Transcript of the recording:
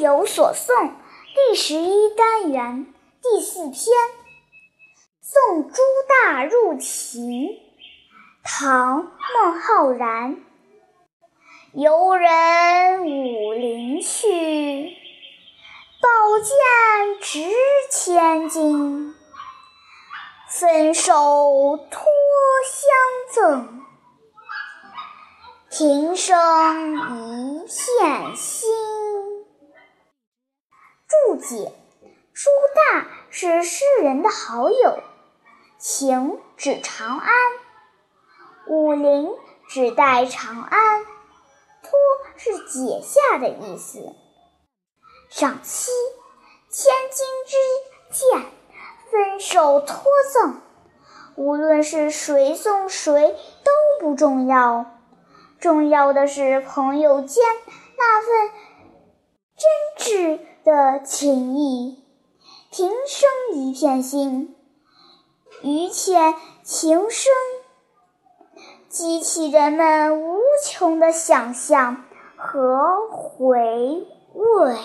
有所诵》第十一单元第四篇《送朱大入秦》，唐·孟浩然。游人武陵去，宝剑值千金。分手托相赠，平生一片心。注解：朱大是诗人的好友，秦指长安，武陵指代长安，托是解下的意思。赏析：千金之剑。分手托赠，无论是谁送谁都不重要，重要的是朋友间那份情意。平生一片心，于浅情深，激起人们无穷的想象和回味。